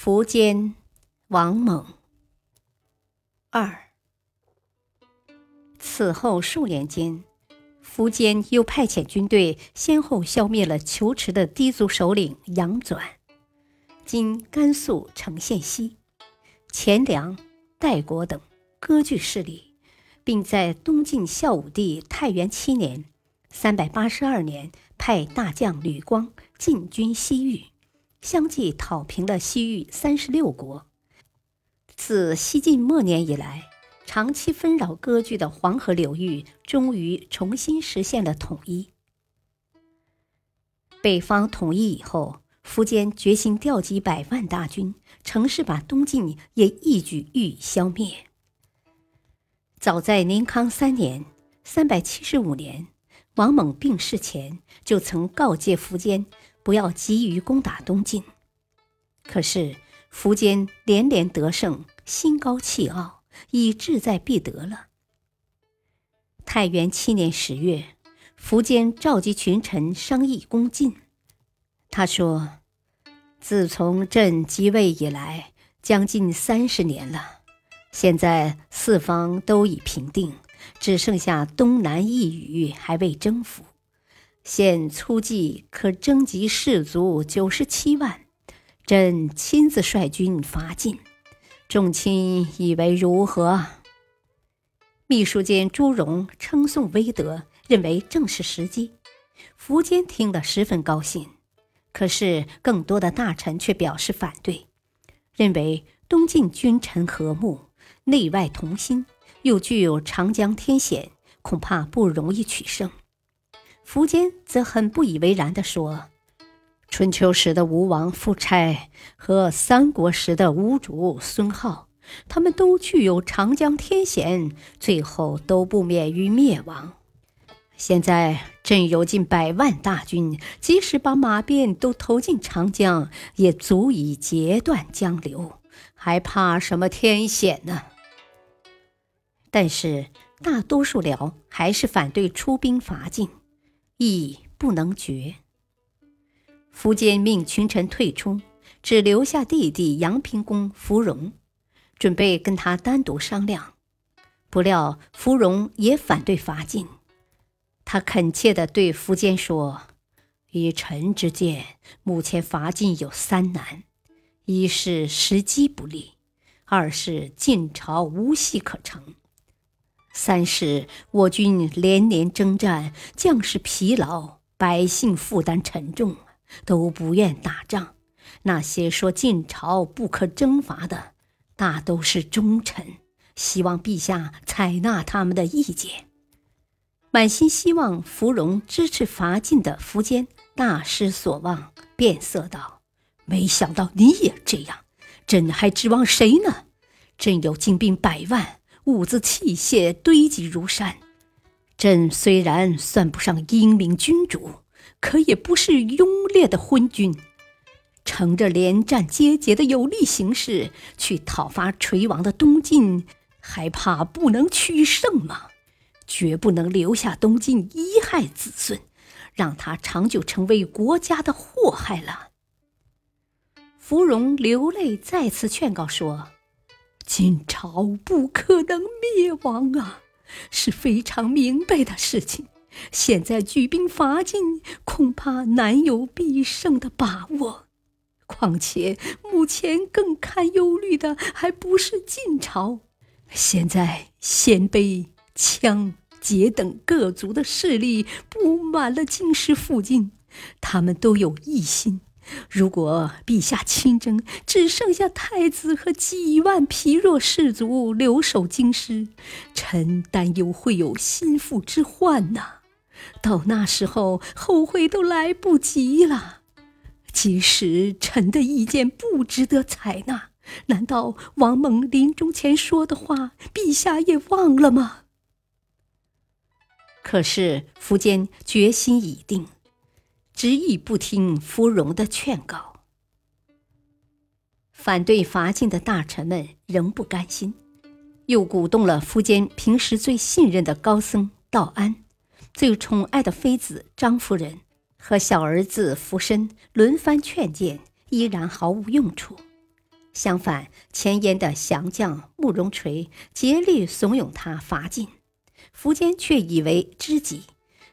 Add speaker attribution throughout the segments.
Speaker 1: 苻坚、王猛。二。此后数年间，苻坚又派遣军队，先后消灭了求池的氐族首领杨纂（今甘肃成县西）、钱粮、代国等割据势力，并在东晋孝武帝太元七年（三百八十二年）派大将吕光进军西域。相继讨平了西域三十六国。自西晋末年以来，长期纷扰割据的黄河流域终于重新实现了统一。北方统一以后，苻坚决心调集百万大军，乘势把东晋也一举予以消灭。早在宁康三年（三百七十五年），王猛病逝前，就曾告诫苻坚。不要急于攻打东晋。可是苻坚连连得胜，心高气傲，已志在必得了。太元七年十月，苻坚召集群臣商议攻晋。他说：“自从朕即位以来，将近三十年了，现在四方都已平定，只剩下东南一隅还未征服。”现粗计可征集士卒九十七万，朕亲自率军伐晋，众卿以为如何？秘书监朱荣称颂威德，认为正是时机。苻坚听了十分高兴，可是更多的大臣却表示反对，认为东晋君臣和睦，内外同心，又具有长江天险，恐怕不容易取胜。苻坚则很不以为然地说：“春秋时的吴王夫差和三国时的吴主孙皓，他们都具有长江天险，最后都不免于灭亡。现在朕有近百万大军，即使把马鞭都投进长江，也足以截断江流，还怕什么天险呢？”但是大多数僚还是反对出兵伐晋。亦不能决。苻坚命群臣退出，只留下弟弟阳平公芙蓉，准备跟他单独商量。不料芙蓉也反对伐晋。他恳切地对苻坚说：“以臣之见，目前伐晋有三难：一是时机不利；二是晋朝无戏可成。”三是我军连年征战，将士疲劳，百姓负担沉重，都不愿打仗。那些说晋朝不可征伐的，大都是忠臣，希望陛下采纳他们的意见。满心希望芙蓉支持伐晋的苻坚大失所望，变色道：“没想到你也这样，朕还指望谁呢？朕有精兵百万。”物资器械堆积如山，朕虽然算不上英明君主，可也不是庸劣的昏君。乘着连战皆捷的有利形势去讨伐垂亡的东晋，还怕不能取胜吗？绝不能留下东晋遗害子孙，让他长久成为国家的祸害了。芙蓉流泪，再次劝告说。晋朝不可能灭亡啊，是非常明白的事情。现在举兵伐晋，恐怕难有必胜的把握。况且目前更堪忧虑的还不是晋朝，现在鲜卑、羌、羯等各族的势力布满了京师附近，他们都有异心。如果陛下亲征，只剩下太子和几万疲弱士卒留守京师，臣担忧会有心腹之患呐。到那时候，后悔都来不及了。即使臣的意见不值得采纳，难道王猛临终前说的话，陛下也忘了吗？可是苻坚决心已定，执意不听芙蓉的劝告。反对伐晋的大臣们仍不甘心，又鼓动了苻坚平时最信任的高僧道安、最宠爱的妃子张夫人和小儿子苻申轮番劝谏，依然毫无用处。相反，前燕的降将慕容垂竭力怂恿他伐晋，苻坚却以为知己，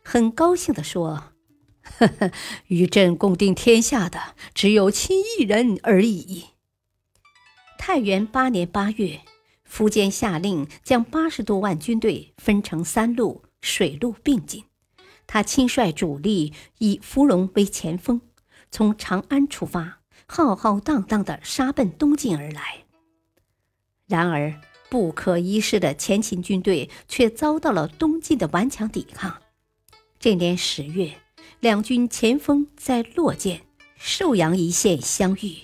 Speaker 1: 很高兴地说：“呵呵，与朕共定天下的只有亲一人而已。”太元八年八月，苻坚下令将八十多万军队分成三路，水陆并进。他亲率主力，以芙蓉为前锋，从长安出发。浩浩荡荡地杀奔东晋而来。然而，不可一世的前秦军队却遭到了东晋的顽强抵抗。这年十月，两军前锋在洛涧、寿阳一线相遇，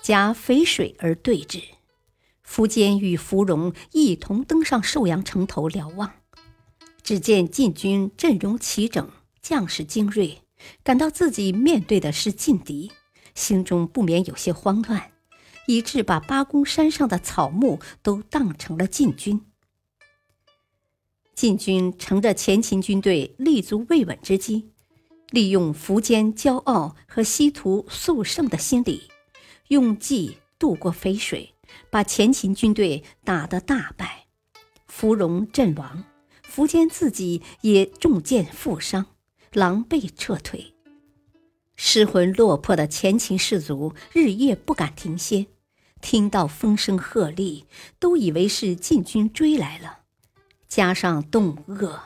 Speaker 1: 夹淝水而对峙。苻坚与芙蓉一同登上寿阳城头瞭望，只见晋军阵容齐整，将士精锐，感到自己面对的是劲敌。心中不免有些慌乱，以致把八公山上的草木都当成了晋军。晋军乘着前秦军队立足未稳之机，利用苻坚骄傲和希图速胜的心理，用计渡过淝水，把前秦军队打得大败，芙蓉阵亡，苻坚自己也中箭负伤，狼狈撤退。失魂落魄的前秦士卒日夜不敢停歇，听到风声鹤唳，都以为是晋军追来了。加上冻饿，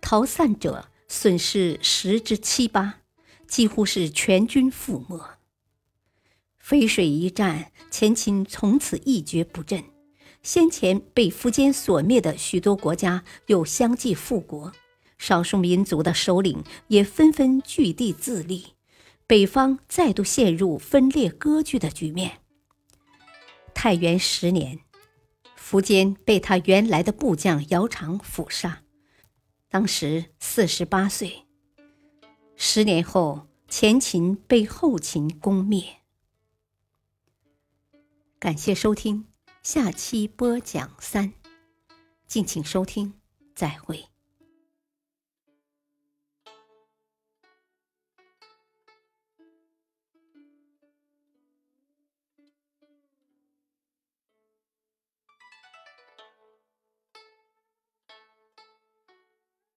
Speaker 1: 逃散者损失十之七八，几乎是全军覆没。淝水一战，前秦从此一蹶不振。先前被苻坚所灭的许多国家又相继复国，少数民族的首领也纷纷据地自立。北方再度陷入分裂割据的局面。太元十年，苻坚被他原来的部将姚苌俘杀，当时四十八岁。十年后，前秦被后秦攻灭。感谢收听，下期播讲三，敬请收听，再会。